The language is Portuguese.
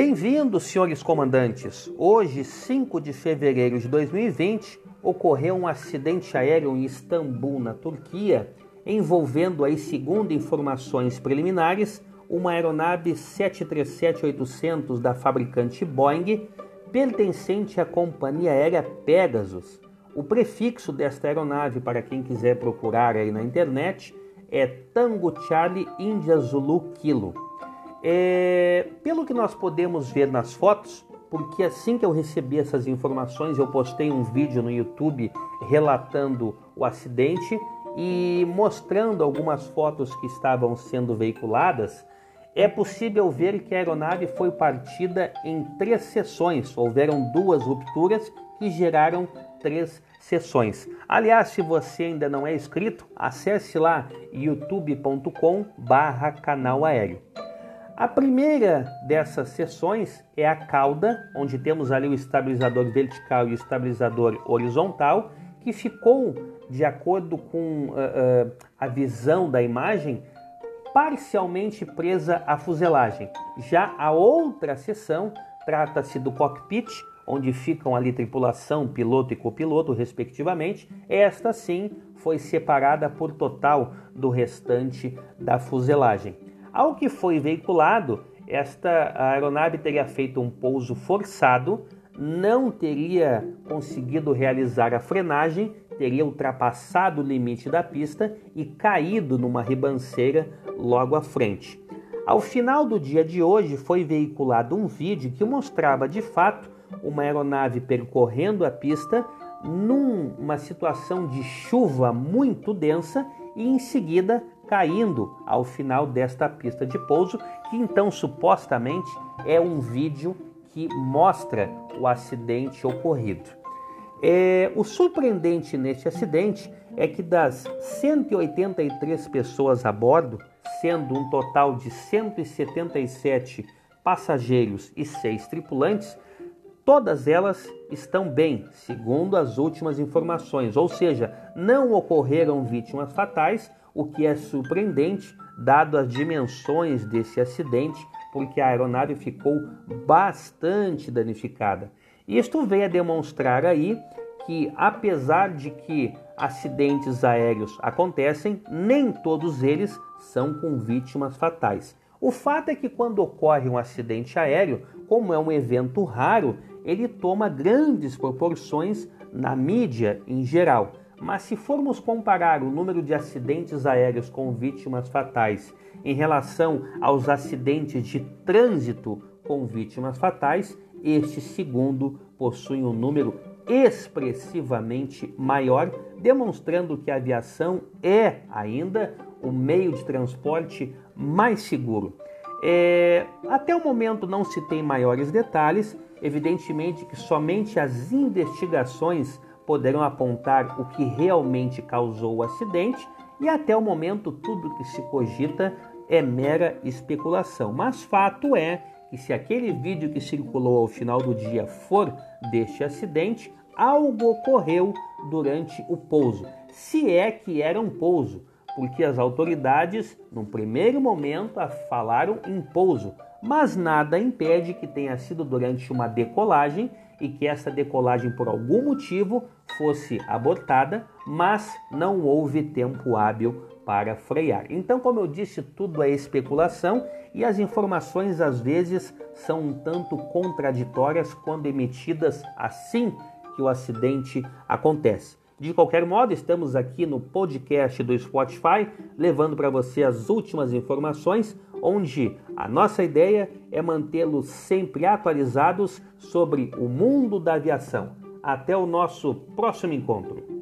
Bem-vindos, senhores comandantes. Hoje, 5 de fevereiro de 2020, ocorreu um acidente aéreo em Istambul, na Turquia, envolvendo aí, segundo informações preliminares, uma aeronave 737-800 da fabricante Boeing, pertencente à companhia aérea Pegasus. O prefixo desta aeronave, para quem quiser procurar aí na internet, é Tango Charlie India Zulu Kilo. É, pelo que nós podemos ver nas fotos, porque assim que eu recebi essas informações, eu postei um vídeo no YouTube relatando o acidente e mostrando algumas fotos que estavam sendo veiculadas. É possível ver que a aeronave foi partida em três seções. Houveram duas rupturas que geraram três sessões. Aliás, se você ainda não é inscrito, acesse lá youtube.com/canal aéreo. A primeira dessas sessões é a cauda, onde temos ali o estabilizador vertical e o estabilizador horizontal, que ficou, de acordo com uh, uh, a visão da imagem, parcialmente presa à fuselagem. Já a outra seção trata-se do cockpit, onde ficam ali tripulação, piloto e copiloto, respectivamente. Esta sim foi separada por total do restante da fuselagem. Ao que foi veiculado, esta aeronave teria feito um pouso forçado, não teria conseguido realizar a frenagem, teria ultrapassado o limite da pista e caído numa ribanceira logo à frente. Ao final do dia de hoje foi veiculado um vídeo que mostrava de fato uma aeronave percorrendo a pista numa situação de chuva muito densa e em seguida caindo ao final desta pista de pouso, que então supostamente é um vídeo que mostra o acidente ocorrido. É, o surpreendente neste acidente é que das 183 pessoas a bordo, sendo um total de 177 passageiros e 6 tripulantes, todas elas estão bem, segundo as últimas informações, ou seja, não ocorreram vítimas fatais, o que é surpreendente dado as dimensões desse acidente, porque a aeronave ficou bastante danificada. Isto veio a demonstrar aí que apesar de que acidentes aéreos acontecem, nem todos eles são com vítimas fatais. O fato é que quando ocorre um acidente aéreo, como é um evento raro, ele toma grandes proporções na mídia em geral. Mas se formos comparar o número de acidentes aéreos com vítimas fatais em relação aos acidentes de trânsito com vítimas fatais, este segundo possui um número expressivamente maior, demonstrando que a aviação é ainda o meio de transporte mais seguro. É, até o momento não se tem maiores detalhes, evidentemente que somente as investigações poderão apontar o que realmente causou o acidente e até o momento tudo que se cogita é mera especulação. Mas fato é que se aquele vídeo que circulou ao final do dia for deste acidente, algo ocorreu durante o pouso. Se é que era um pouso, porque as autoridades, no primeiro momento, falaram em pouso, mas nada impede que tenha sido durante uma decolagem e que essa decolagem por algum motivo fosse abortada, mas não houve tempo hábil para frear. Então, como eu disse, tudo é especulação e as informações às vezes são um tanto contraditórias quando emitidas assim que o acidente acontece. De qualquer modo, estamos aqui no podcast do Spotify, levando para você as últimas informações, onde a nossa ideia é mantê-los sempre atualizados sobre o mundo da aviação. Até o nosso próximo encontro.